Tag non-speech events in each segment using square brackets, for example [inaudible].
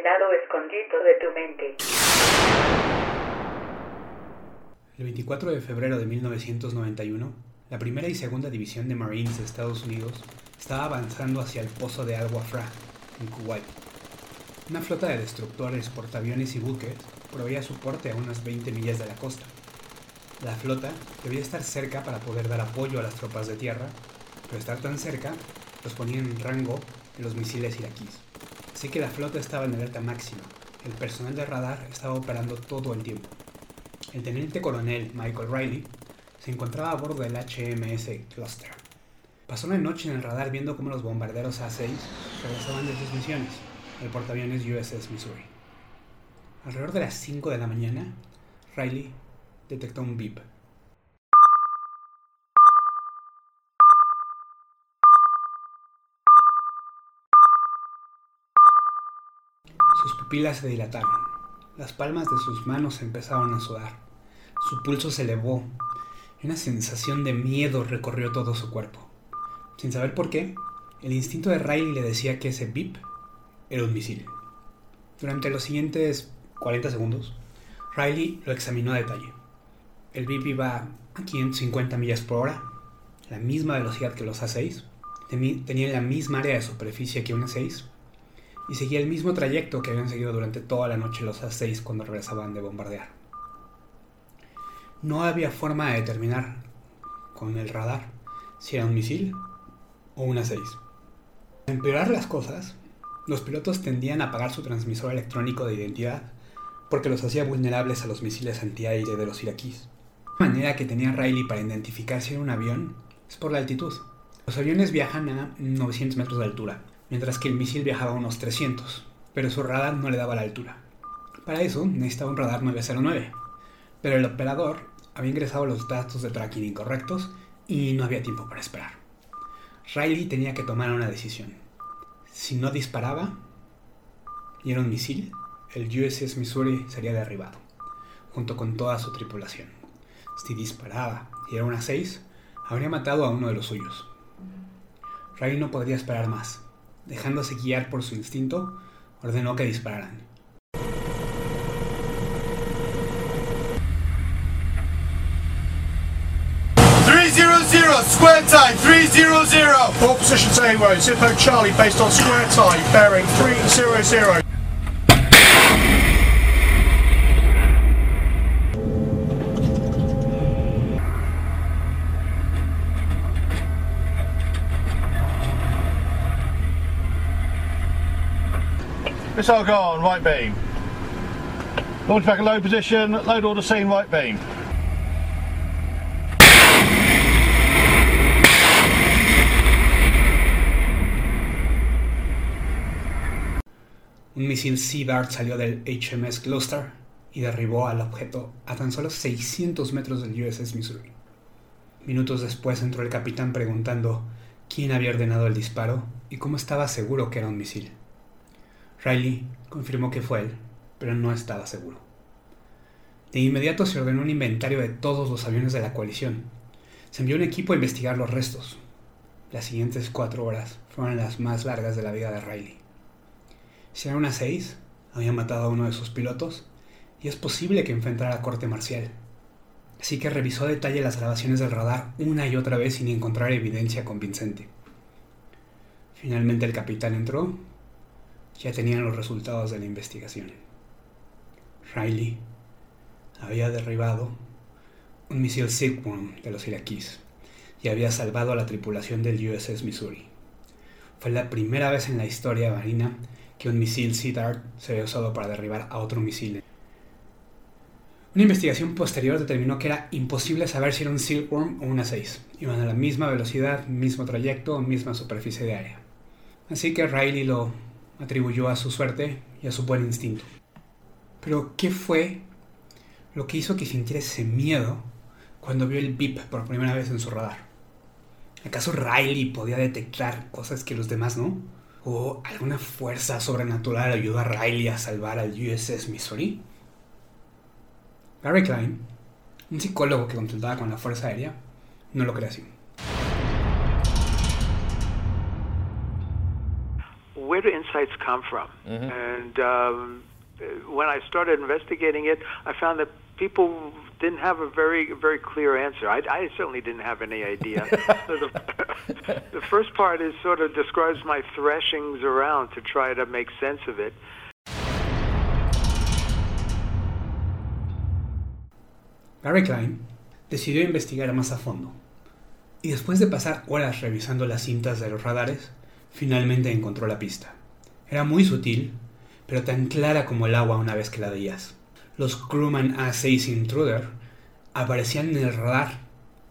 estado escondido de tu mente. El 24 de febrero de 1991, la primera y segunda división de Marines de Estados Unidos estaba avanzando hacia el pozo de Al Wafra, en Kuwait. Una flota de destructores, portaaviones y buques proveía soporte a unas 20 millas de la costa. La flota debía estar cerca para poder dar apoyo a las tropas de tierra, pero estar tan cerca los ponía en rango de los misiles iraquíes. Así que la flota estaba en alerta máxima. El personal de radar estaba operando todo el tiempo. El teniente coronel Michael Riley se encontraba a bordo del HMS Cluster. Pasó la noche en el radar viendo cómo los bombarderos A-6 regresaban de sus misiones, el portaaviones USS Missouri. Alrededor de las 5 de la mañana, Riley detectó un beep. Pupilas se dilataron. Las palmas de sus manos empezaron a sudar. Su pulso se elevó una sensación de miedo recorrió todo su cuerpo. Sin saber por qué, el instinto de Riley le decía que ese beep era un misil. Durante los siguientes 40 segundos, Riley lo examinó a detalle. El beep iba a 550 millas por hora, la misma velocidad que los A6, tenía la misma área de superficie que un A6 y seguía el mismo trayecto que habían seguido durante toda la noche los A6 cuando regresaban de bombardear. No había forma de determinar con el radar si era un misil o una 6. Para empeorar las cosas, los pilotos tendían a apagar su transmisor electrónico de identidad porque los hacía vulnerables a los misiles antiaire de los iraquíes. La manera que tenía Riley para identificar si era un avión es por la altitud. Los aviones viajan a 900 metros de altura, mientras que el misil viajaba a unos 300, pero su radar no le daba la altura. Para eso necesitaba un radar 909, pero el operador había ingresado los datos de tracking incorrectos y no había tiempo para esperar. Riley tenía que tomar una decisión. Si no disparaba y era un misil, el USS Missouri sería derribado, junto con toda su tripulación. Si disparaba y era una 6, habría matado a uno de los suyos. Riley no podría esperar más. Dejándose guiar por su instinto, ordenó que dispararan. square time 300. All positions anyway, Zippo Charlie based on square time, bearing 300. Missile gone, right beam. Launch back in low position, load the same right beam. Un misil Sea salió del HMS Gloucester y derribó al objeto a tan solo 600 metros del USS Missouri. Minutos después entró el capitán preguntando quién había ordenado el disparo y cómo estaba seguro que era un misil. Riley confirmó que fue él, pero no estaba seguro. De inmediato se ordenó un inventario de todos los aviones de la coalición. Se envió un equipo a investigar los restos. Las siguientes cuatro horas fueron las más largas de la vida de Riley. Si era una 6, había matado a uno de sus pilotos y es posible que enfrentara corte marcial. Así que revisó a detalle las grabaciones del radar una y otra vez sin encontrar evidencia convincente. Finalmente el capitán entró. Ya tenían los resultados de la investigación. Riley había derribado un misil Silkworm de los iraquíes y había salvado a la tripulación del USS Missouri. Fue la primera vez en la historia marina que un misil Sea se había usado para derribar a otro misil. Una investigación posterior determinó que era imposible saber si era un Silkworm o una 6. Iban a la misma velocidad, mismo trayecto, misma superficie de área. Así que Riley lo atribuyó a su suerte y a su buen instinto. Pero, ¿qué fue lo que hizo que sintiera ese miedo cuando vio el beep por primera vez en su radar? ¿Acaso Riley podía detectar cosas que los demás no? ¿O alguna fuerza sobrenatural ayudó a Riley a salvar al USS Missouri? Gary Klein, un psicólogo que consultaba con la Fuerza Aérea, no lo cree así. Where do insights come from? And um, when I started investigating it, I found that people didn't have a very very clear answer. I, I certainly didn't have any idea. [laughs] so the, [laughs] the first part is sort of describes my threshings around to try to make sense of it. Barry Klein decidió investigar más a fondo y después de pasar horas revisando las cintas de los radares, finalmente encontró la pista. Era muy sutil, pero tan clara como el agua una vez que la veías. Los Crewman A6 Intruder aparecían en el radar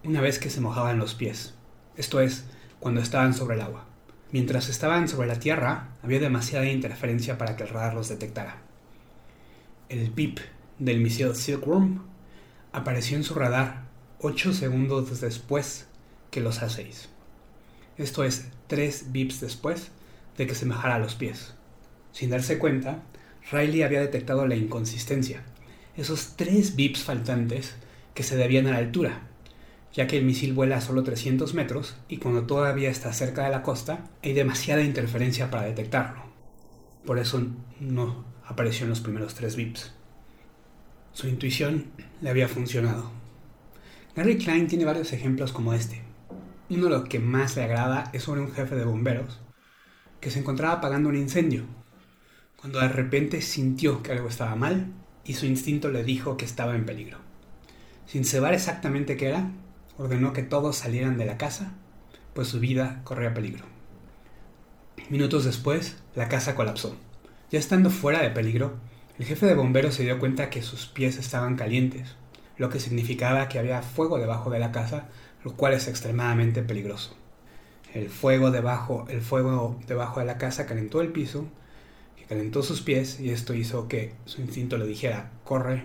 una vez que se mojaban los pies, esto es, cuando estaban sobre el agua. Mientras estaban sobre la tierra, había demasiada interferencia para que el radar los detectara. El pip del misil Silkworm apareció en su radar 8 segundos después que los A6. Esto es 3 bips después de que se mojara los pies. Sin darse cuenta, Riley había detectado la inconsistencia, esos 3 bips faltantes que se debían a la altura, ya que el misil vuela a solo 300 metros y cuando todavía está cerca de la costa hay demasiada interferencia para detectarlo. Por eso no apareció en los primeros 3 bips. Su intuición le había funcionado. Gary Klein tiene varios ejemplos como este. Uno de los que más le agrada es sobre un jefe de bomberos que se encontraba apagando un incendio, cuando de repente sintió que algo estaba mal y su instinto le dijo que estaba en peligro. Sin saber exactamente qué era, ordenó que todos salieran de la casa, pues su vida corría peligro. Minutos después, la casa colapsó. Ya estando fuera de peligro, el jefe de bomberos se dio cuenta que sus pies estaban calientes, lo que significaba que había fuego debajo de la casa, lo cual es extremadamente peligroso. El fuego debajo, el fuego debajo de la casa calentó el piso, que calentó sus pies y esto hizo que su instinto le dijera, corre,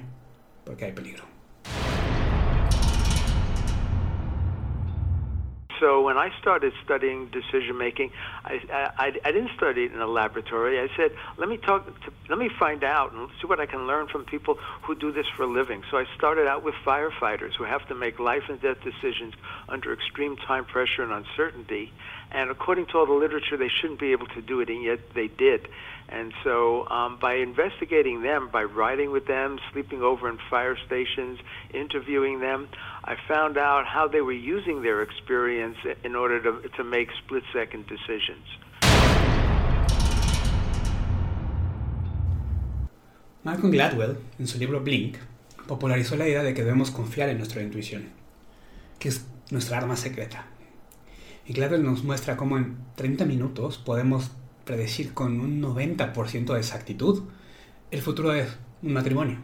porque hay peligro. So when I started studying decision making, I, I, I didn't study it in a laboratory. I said, let me talk, to, let me find out and see what I can learn from people who do this for a living. So I started out with firefighters who have to make life and death decisions under extreme time pressure and uncertainty. And according to all the literature, they shouldn't be able to do it, and yet they did. And so, um, by investigating them, by riding with them, sleeping over in fire stations, interviewing them, I found out how they were using their experience in order to, to make split second decisions. Malcolm Gladwell, en su libro Blink, popularizó la idea de que debemos confiar en nuestra intuición, que es nuestra arma secreta. Y Gladwell nos muestra cómo en 30 minutos podemos predecir con un 90% de exactitud el futuro de un matrimonio.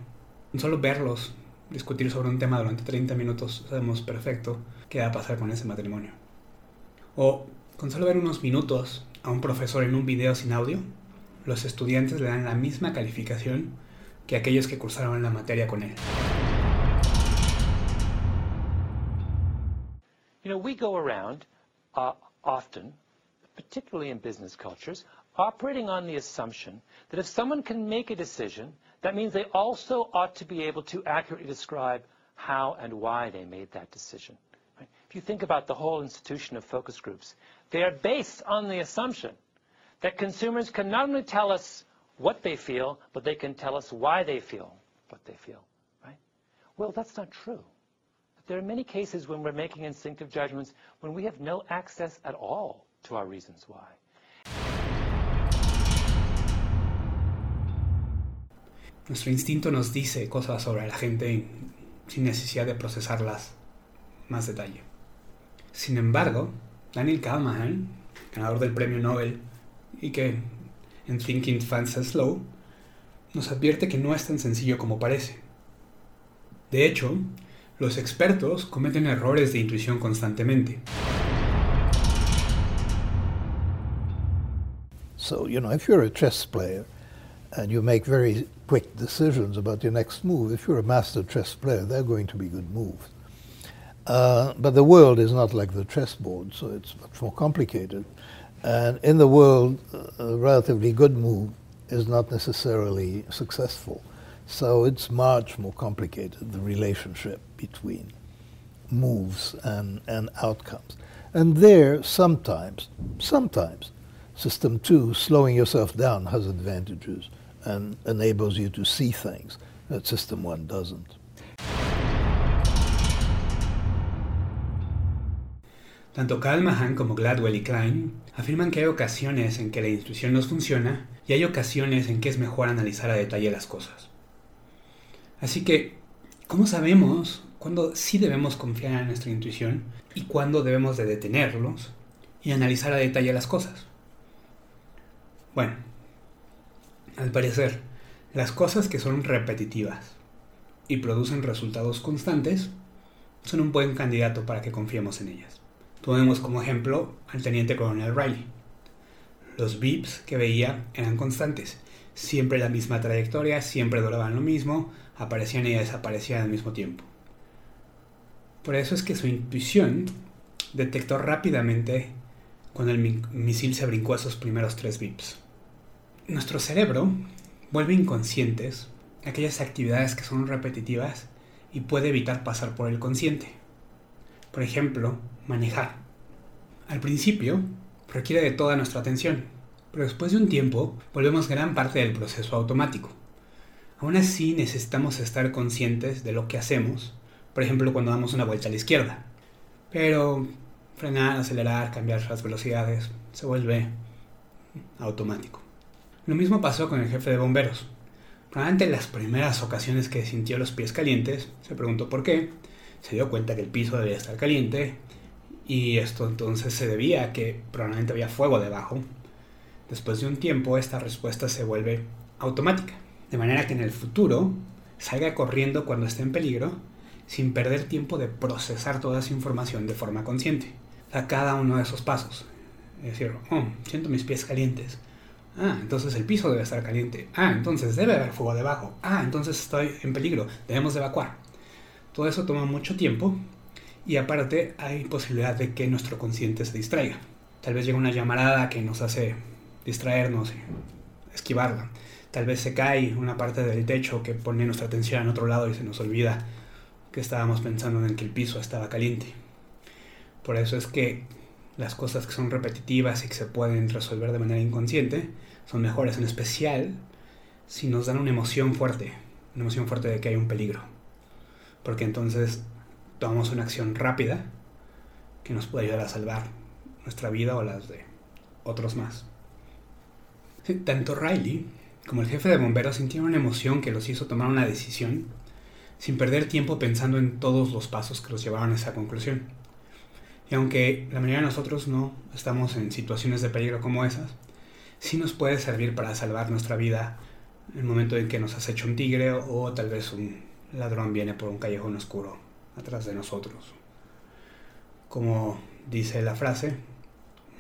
Solo verlos discutir sobre un tema durante 30 minutos sabemos perfecto qué va a pasar con ese matrimonio. O con solo ver unos minutos a un profesor en un video sin audio, los estudiantes le dan la misma calificación que aquellos que cursaron la materia con él. Uh, particularly in business cultures, operating on the assumption that if someone can make a decision, that means they also ought to be able to accurately describe how and why they made that decision. Right? If you think about the whole institution of focus groups, they are based on the assumption that consumers can not only tell us what they feel, but they can tell us why they feel what they feel. Right? Well, that's not true. There are many cases when we're making instinctive judgments when we have no access at all to our reasons why. Nuestro instinto nos dice cosas sobre la gente sin necesidad de procesarlas más detalle. Sin embargo, Daniel Kahneman, ganador del premio Nobel y que en Thinking Fast and Slow, nos advierte que no es tan sencillo como parece. De hecho, los expertos cometen errores de intuición constantemente. So, you know, if you're a chess player and you make very quick decisions about your next move, if you're a master chess player, they're going to be good moves. Uh, but the world is not like the chessboard, so it's much more complicated. And in the world, a relatively good move is not necessarily successful. So it's much more complicated, the relationship between moves and, and outcomes. And there, sometimes, sometimes, System two, slowing yourself down, has advantages and enables you to see things that system one doesn't. Tanto Kalmahan como Gladwell y Klein afirman que hay ocasiones en que la intuición nos funciona y hay ocasiones en que es mejor analizar a detalle las cosas. Así que, ¿cómo sabemos cuándo sí debemos confiar en nuestra intuición y cuándo debemos de detenerlos y analizar a detalle las cosas? Bueno, al parecer, las cosas que son repetitivas y producen resultados constantes son un buen candidato para que confiemos en ellas. Tomemos como ejemplo al teniente coronel Riley. Los beeps que veía eran constantes, siempre la misma trayectoria, siempre duraban lo mismo, aparecían y desaparecían al mismo tiempo. Por eso es que su intuición detectó rápidamente cuando el misil se brincó esos primeros tres beeps. Nuestro cerebro vuelve inconscientes aquellas actividades que son repetitivas y puede evitar pasar por el consciente. Por ejemplo, manejar. Al principio, requiere de toda nuestra atención, pero después de un tiempo volvemos gran parte del proceso automático. Aún así necesitamos estar conscientes de lo que hacemos, por ejemplo cuando damos una vuelta a la izquierda. Pero frenar, acelerar, cambiar las velocidades, se vuelve automático. Lo mismo pasó con el jefe de bomberos. En las primeras ocasiones que sintió los pies calientes, se preguntó por qué, se dio cuenta que el piso debía estar caliente y esto entonces se debía a que probablemente había fuego debajo. Después de un tiempo esta respuesta se vuelve automática, de manera que en el futuro salga corriendo cuando esté en peligro sin perder tiempo de procesar toda esa información de forma consciente a cada uno de esos pasos. Es decir, oh, siento mis pies calientes. Ah, entonces el piso debe estar caliente. Ah, entonces debe haber fuego debajo. Ah, entonces estoy en peligro. Debemos evacuar. Todo eso toma mucho tiempo y aparte hay posibilidad de que nuestro consciente se distraiga. Tal vez llega una llamarada que nos hace distraernos esquivarla. Tal vez se cae una parte del techo que pone nuestra atención en otro lado y se nos olvida que estábamos pensando en que el piso estaba caliente. Por eso es que las cosas que son repetitivas y que se pueden resolver de manera inconsciente son mejores, en especial si nos dan una emoción fuerte, una emoción fuerte de que hay un peligro. Porque entonces tomamos una acción rápida que nos puede ayudar a salvar nuestra vida o las de otros más. tanto Riley como el jefe de bomberos sintieron una emoción que los hizo tomar una decisión sin perder tiempo pensando en todos los pasos que los llevaron a esa conclusión. Y aunque la mayoría de nosotros no estamos en situaciones de peligro como esas, sí nos puede servir para salvar nuestra vida en el momento en que nos has hecho un tigre o tal vez un ladrón viene por un callejón oscuro atrás de nosotros. Como dice la frase,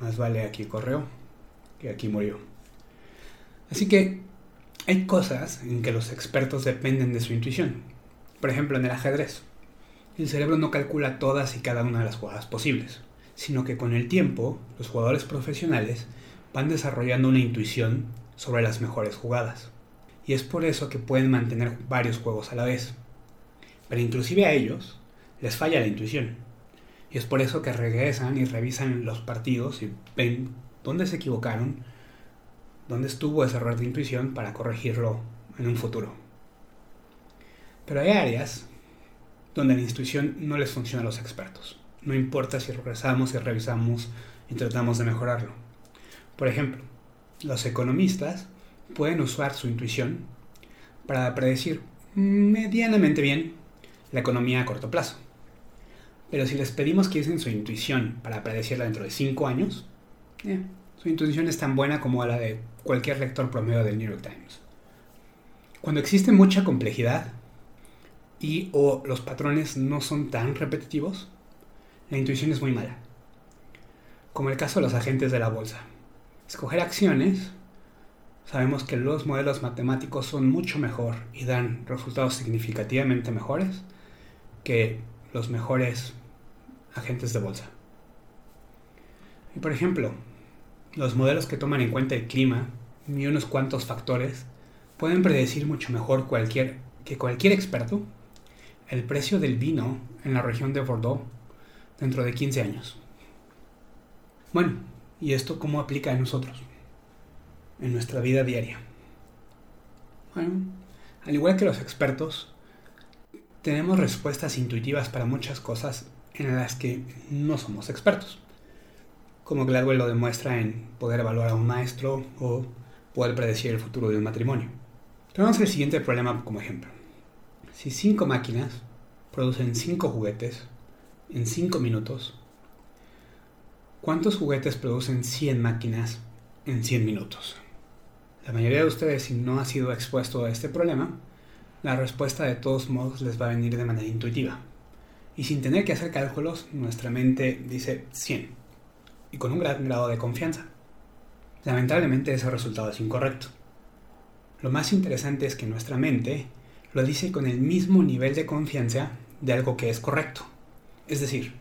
más vale aquí corrió que aquí murió. Así que hay cosas en que los expertos dependen de su intuición. Por ejemplo, en el ajedrez el cerebro no calcula todas y cada una de las jugadas posibles, sino que con el tiempo los jugadores profesionales van desarrollando una intuición sobre las mejores jugadas. Y es por eso que pueden mantener varios juegos a la vez. Pero inclusive a ellos les falla la intuición. Y es por eso que regresan y revisan los partidos y ven dónde se equivocaron, dónde estuvo ese error de intuición para corregirlo en un futuro. Pero hay áreas donde la intuición no les funciona a los expertos. No importa si regresamos y revisamos y tratamos de mejorarlo. Por ejemplo, los economistas pueden usar su intuición para predecir medianamente bien la economía a corto plazo. Pero si les pedimos que usen su intuición para predecirla dentro de 5 años, su intuición es tan buena como la de cualquier lector promedio del New York Times. Cuando existe mucha complejidad, y o los patrones no son tan repetitivos, la intuición es muy mala. Como el caso de los agentes de la bolsa. Escoger acciones, sabemos que los modelos matemáticos son mucho mejor y dan resultados significativamente mejores que los mejores agentes de bolsa. Y por ejemplo, los modelos que toman en cuenta el clima y unos cuantos factores pueden predecir mucho mejor cualquier, que cualquier experto el precio del vino en la región de Bordeaux dentro de 15 años. Bueno, ¿y esto cómo aplica a nosotros? en nuestra vida diaria. Bueno, al igual que los expertos, tenemos respuestas intuitivas para muchas cosas en las que no somos expertos, como Gladwell lo demuestra en poder evaluar a un maestro o poder predecir el futuro de un matrimonio. Tenemos el siguiente problema como ejemplo. Si cinco máquinas producen cinco juguetes en cinco minutos, ¿cuántos juguetes producen 100 máquinas en 100 minutos? La mayoría de ustedes, si no ha sido expuesto a este problema, la respuesta de todos modos les va a venir de manera intuitiva. Y sin tener que hacer cálculos, nuestra mente dice 100. Y con un gran grado de confianza. Lamentablemente ese resultado es incorrecto. Lo más interesante es que nuestra mente lo dice con el mismo nivel de confianza de algo que es correcto. Es decir,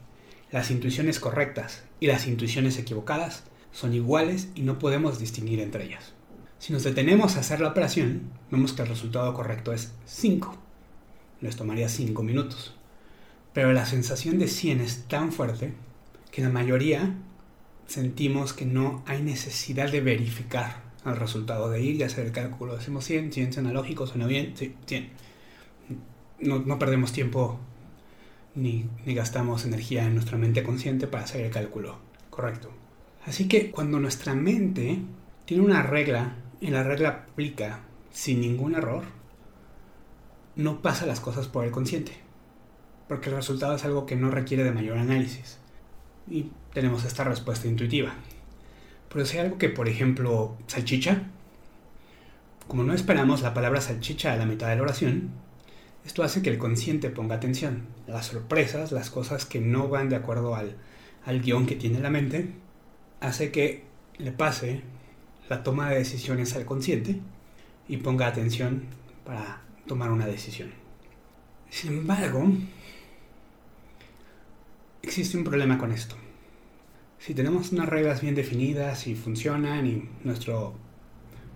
las intuiciones correctas y las intuiciones equivocadas son iguales y no podemos distinguir entre ellas. Si nos detenemos a hacer la operación, vemos que el resultado correcto es 5. Les tomaría 5 minutos. Pero la sensación de 100 es tan fuerte que la mayoría sentimos que no hay necesidad de verificar el resultado, de ir y hacer el cálculo. Decimos 100, 100 suena lógico, suena bien, sí, 100. No, no perdemos tiempo ni, ni gastamos energía en nuestra mente consciente para hacer el cálculo correcto. Así que cuando nuestra mente tiene una regla y la regla aplica sin ningún error, no pasa las cosas por el consciente, porque el resultado es algo que no requiere de mayor análisis. Y tenemos esta respuesta intuitiva. Pero si hay algo que, por ejemplo, salchicha, como no esperamos la palabra salchicha a la mitad de la oración, esto hace que el consciente ponga atención. Las sorpresas, las cosas que no van de acuerdo al, al guion que tiene la mente, hace que le pase la toma de decisiones al consciente y ponga atención para tomar una decisión. Sin embargo, existe un problema con esto. Si tenemos unas reglas bien definidas y funcionan y nuestro,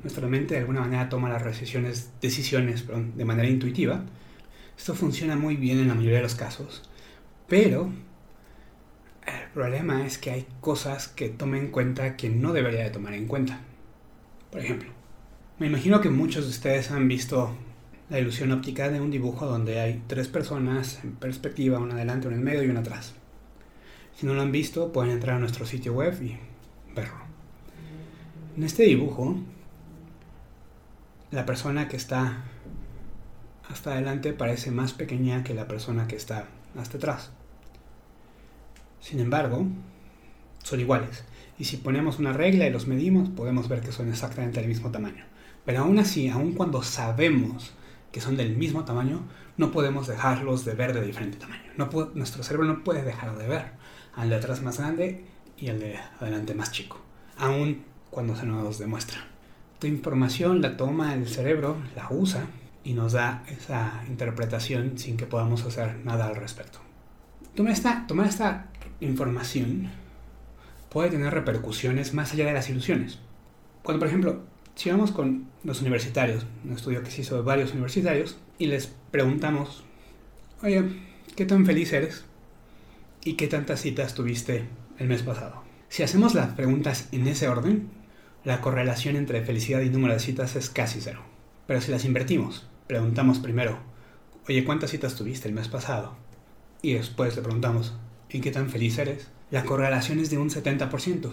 nuestra mente de alguna manera toma las decisiones, decisiones de manera intuitiva, esto funciona muy bien en la mayoría de los casos. Pero el problema es que hay cosas que tome en cuenta que no debería de tomar en cuenta. Por ejemplo, me imagino que muchos de ustedes han visto la ilusión óptica de un dibujo donde hay tres personas en perspectiva, una adelante, una en medio y una atrás. Si no lo han visto, pueden entrar a nuestro sitio web y verlo. En este dibujo, la persona que está hasta adelante parece más pequeña que la persona que está hasta atrás. Sin embargo, son iguales y si ponemos una regla y los medimos, podemos ver que son exactamente del mismo tamaño. Pero aún así, aun cuando sabemos que son del mismo tamaño, no podemos dejarlos de ver de diferente tamaño. No nuestro cerebro no puede dejar de ver al de atrás más grande y al de adelante más chico, aun cuando se nos demuestra. Esta información la toma el cerebro, la usa y nos da esa interpretación sin que podamos hacer nada al respecto. Tomar esta, tomar esta información puede tener repercusiones más allá de las ilusiones. Cuando, por ejemplo, si vamos con los universitarios, un estudio que se hizo de varios universitarios, y les preguntamos, oye, ¿qué tan feliz eres? ¿Y qué tantas citas tuviste el mes pasado? Si hacemos las preguntas en ese orden, la correlación entre felicidad y número de citas es casi cero. Pero si las invertimos, preguntamos primero, oye, ¿cuántas citas tuviste el mes pasado? Y después le preguntamos, ¿en qué tan feliz eres? la correlación es de un 70%.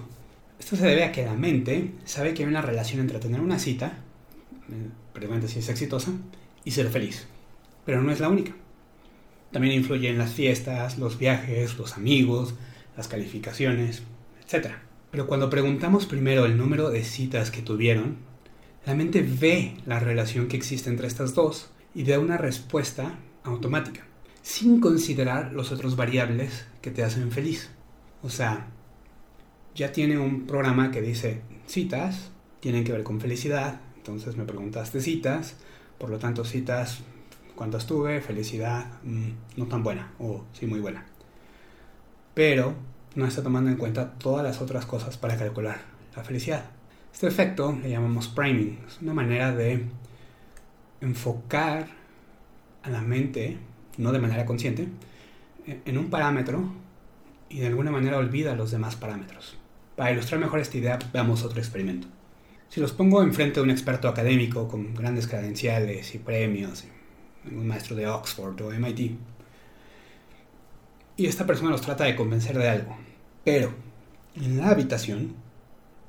Esto se debe a que la mente sabe que hay una relación entre tener una cita, eh, pregunta si es exitosa, y ser feliz. Pero no es la única. También influye en las fiestas, los viajes, los amigos, las calificaciones, etc. Pero cuando preguntamos primero el número de citas que tuvieron, la mente ve la relación que existe entre estas dos y da una respuesta automática, sin considerar los otros variables que te hacen feliz. O sea, ya tiene un programa que dice citas, tienen que ver con felicidad, entonces me preguntaste citas, por lo tanto citas, ¿cuántas tuve? Felicidad, mm, no tan buena, o sí muy buena. Pero no está tomando en cuenta todas las otras cosas para calcular la felicidad. Este efecto le llamamos priming, es una manera de enfocar a la mente, no de manera consciente, en un parámetro y de alguna manera olvida los demás parámetros. Para ilustrar mejor esta idea, veamos otro experimento. Si los pongo enfrente de un experto académico con grandes credenciales y premios, un maestro de Oxford o MIT, y esta persona los trata de convencer de algo, pero en la habitación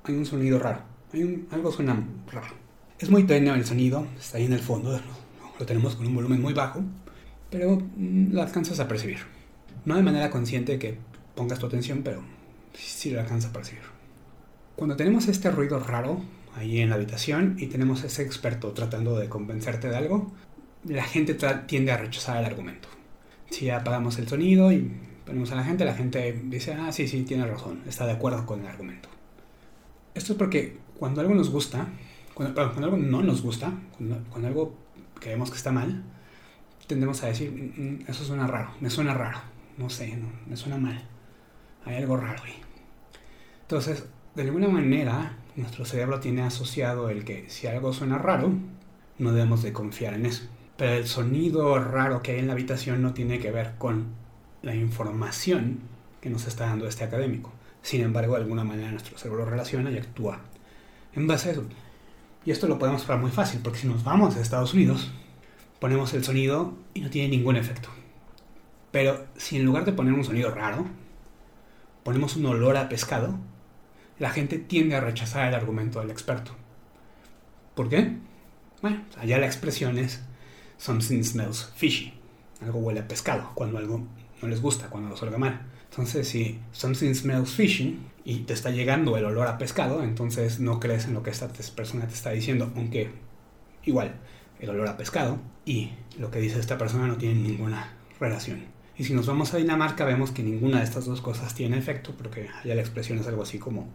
hay un sonido raro, hay algo suena raro. Es muy tenue el sonido, está ahí en el fondo, lo tenemos con un volumen muy bajo, pero mm, lo alcanzas a percibir. No de manera consciente que pongas tu atención, pero sí lo alcanzas a percibir. Cuando tenemos este ruido raro ahí en la habitación y tenemos ese experto tratando de convencerte de algo, la gente tiende a rechazar el argumento. Si apagamos el sonido y ponemos a la gente, la gente dice, ah, sí, sí, tiene razón, está de acuerdo con el argumento. Esto es porque cuando algo nos gusta, cuando, algo no nos gusta, cuando, algo creemos que está mal, tendemos a decir, mm, mm, eso suena raro, me suena raro, no sé, me suena mal, hay algo raro. Entonces, de alguna manera, nuestro cerebro tiene asociado el que si algo suena raro, no debemos de confiar en eso. Pero el sonido raro que hay en la habitación no tiene que ver con la información que nos está dando este académico. Sin embargo, de alguna manera nuestro cerebro relaciona y actúa en base a eso. Y esto lo podemos probar muy fácil, porque si nos vamos a Estados Unidos, ponemos el sonido y no tiene ningún efecto. Pero si en lugar de poner un sonido raro, ponemos un olor a pescado, la gente tiende a rechazar el argumento del experto. ¿Por qué? Bueno, allá la expresión es something smells fishy. Algo huele a pescado cuando algo no les gusta, cuando lo salga mal. Entonces, si something smells fishy y te está llegando el olor a pescado, entonces no crees en lo que esta persona te está diciendo, aunque igual el olor a pescado y lo que dice esta persona no tienen ninguna relación. Y si nos vamos a Dinamarca vemos que ninguna de estas dos cosas tiene efecto, porque allá la expresión es algo así como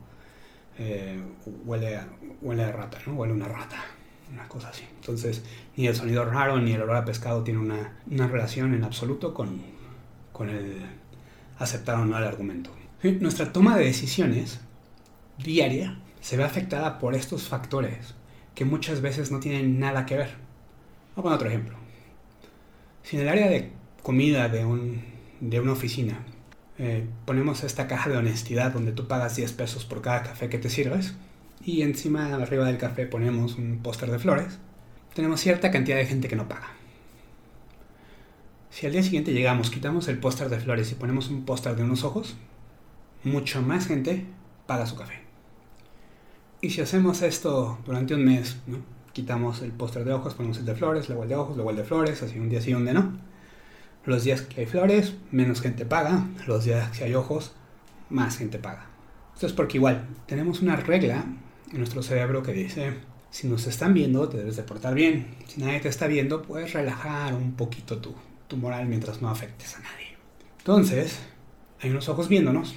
eh, huele, a, huele a rata, ¿no? Huele una rata, una cosa así. Entonces, ni el sonido raro ni el olor a pescado tiene una, una relación en absoluto con, con el aceptar o no el argumento. Nuestra toma de decisiones diaria se ve afectada por estos factores que muchas veces no tienen nada que ver. Voy a poner otro ejemplo. Si en el área de comida de, un, de una oficina eh, ponemos esta caja de honestidad donde tú pagas 10 pesos por cada café que te sirves y encima arriba del café ponemos un póster de flores, tenemos cierta cantidad de gente que no paga. Si al día siguiente llegamos, quitamos el póster de flores y ponemos un póster de unos ojos, mucho más gente paga su café. Y si hacemos esto durante un mes, quitamos el póster de ojos, ponemos el de flores, luego el de ojos, luego el de flores, así un día sí, un día no. Los días que hay flores, menos gente paga. Los días que hay ojos, más gente paga. Esto es porque igual tenemos una regla en nuestro cerebro que dice, si nos están viendo, te debes de portar bien. Si nadie te está viendo, puedes relajar un poquito tú tu moral mientras no afectes a nadie. Entonces, hay unos ojos viéndonos.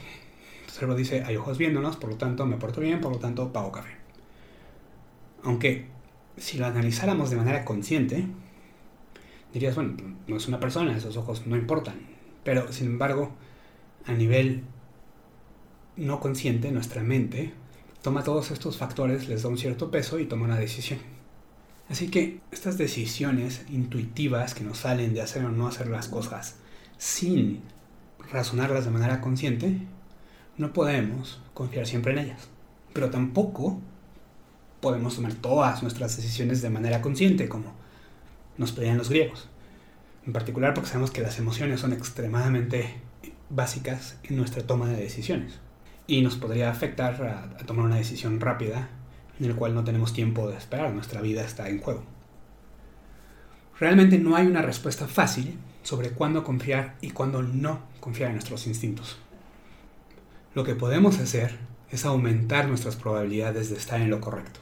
El cerebro dice, hay ojos viéndonos, por lo tanto me porto bien, por lo tanto pago café. Aunque si lo analizáramos de manera consciente, dirías, bueno, no es una persona, esos ojos no importan. Pero, sin embargo, a nivel no consciente, nuestra mente toma todos estos factores, les da un cierto peso y toma una decisión. Así que estas decisiones intuitivas que nos salen de hacer o no hacer las cosas sin razonarlas de manera consciente, no podemos confiar siempre en ellas. Pero tampoco podemos tomar todas nuestras decisiones de manera consciente, como nos pedían los griegos. En particular porque sabemos que las emociones son extremadamente básicas en nuestra toma de decisiones. Y nos podría afectar a, tomar una decisión rápida en el cual no tenemos tiempo de esperar, nuestra vida está en juego. Realmente no hay una respuesta fácil sobre cuándo confiar y cuándo no confiar en nuestros instintos. Lo que podemos hacer es aumentar nuestras probabilidades de estar en lo correcto.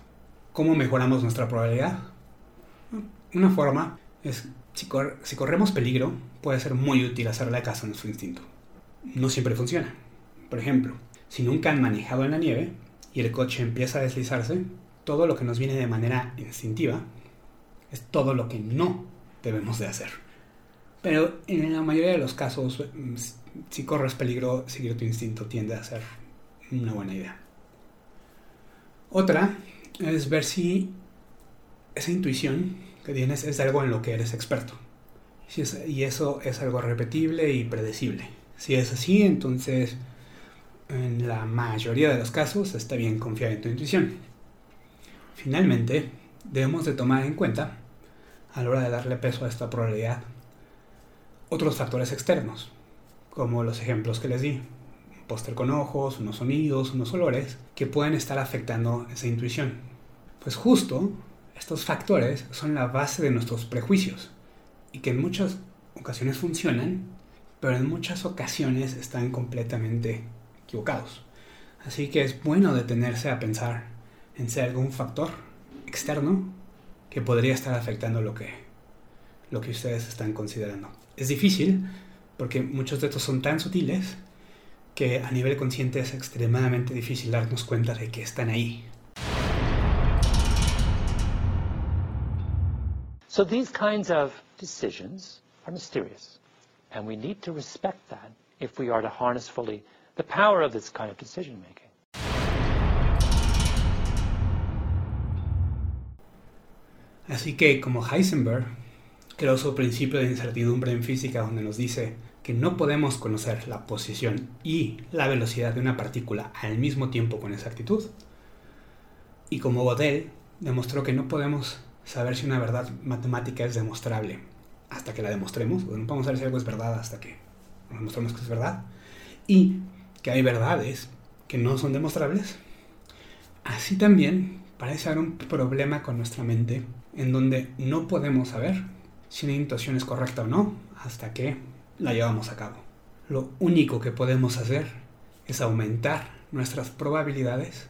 ¿Cómo mejoramos nuestra probabilidad? Una forma es, si, si corremos peligro, puede ser muy útil hacerle caso a nuestro instinto. No siempre funciona. Por ejemplo, si nunca han manejado en la nieve, y el coche empieza a deslizarse, todo lo que nos viene de manera instintiva es todo lo que no debemos de hacer. Pero en la mayoría de los casos, mm, si corres peligro, seguir tu instinto tiende a ser una buena idea. Otra es ver si esa intuición que tienes es algo en lo que eres experto. y eso es algo repetible y predecible. Si es así, entonces en la mayoría de los casos está bien confiar en tu intuición. Finalmente, debemos de tomar en cuenta, a la hora de darle peso a esta probabilidad, otros factores externos, como los ejemplos que les di, un póster con ojos, unos sonidos, unos olores, que pueden estar afectando esa intuición. Pues justo estos factores son la base de nuestros prejuicios y que en muchas ocasiones funcionan, pero en muchas ocasiones están completamente equivocados. Así que es bueno detenerse a pensar en si hay algún factor externo que podría estar afectando lo que, lo que ustedes están considerando. Es difícil porque muchos de estos son tan sutiles que a nivel consciente es extremadamente difícil darnos cuenta de que están ahí. So these kinds of decisions are mysterious, and we need to respect that if we are to harness fully the power of this kind of decision making. Así que, como Heisenberg creó su principio de incertidumbre en física donde nos dice que no podemos conocer la posición y la velocidad de una partícula al mismo tiempo con exactitud, y como Gödel demostró que no podemos saber si una verdad matemática es demostrable hasta que la demostremos, o no podemos saber si algo es verdad hasta que nos demostremos que es verdad, y que hay verdades que no son demostrables, así también parece haber un problema con nuestra mente en donde no podemos saber si una intuición es correcta o no hasta que la llevamos a cabo. Lo único que podemos hacer es aumentar nuestras probabilidades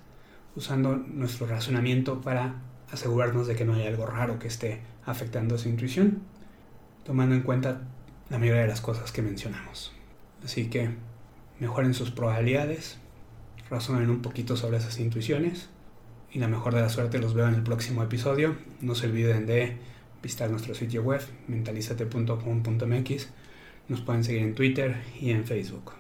usando nuestro razonamiento para asegurarnos de que no hay algo raro que esté afectando esa intuición, tomando en cuenta la mayoría de las cosas que mencionamos. Así que mejoren sus probabilidades, razonen un poquito sobre esas intuiciones y la mejor de la suerte los veo en el próximo episodio. No se olviden de visitar nuestro sitio web mentalizate.com.mx. Nos pueden seguir en Twitter y en Facebook.